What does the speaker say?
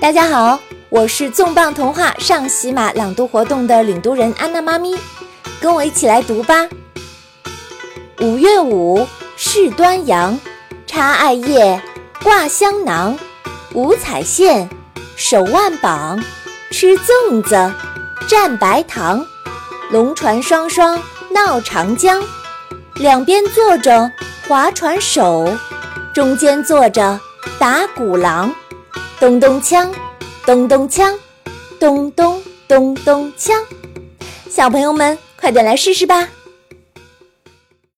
大家好，我是纵棒童话上喜马朗读活动的领读人安娜妈咪，跟我一起来读吧。五月五是端阳，插艾叶，挂香囊，五彩线，手腕绑，吃粽子，蘸白糖，龙船双双闹长江，两边坐着划船手，中间坐着打鼓郎。咚咚锵，咚咚锵，咚咚咚咚锵，小朋友们快点来试试吧！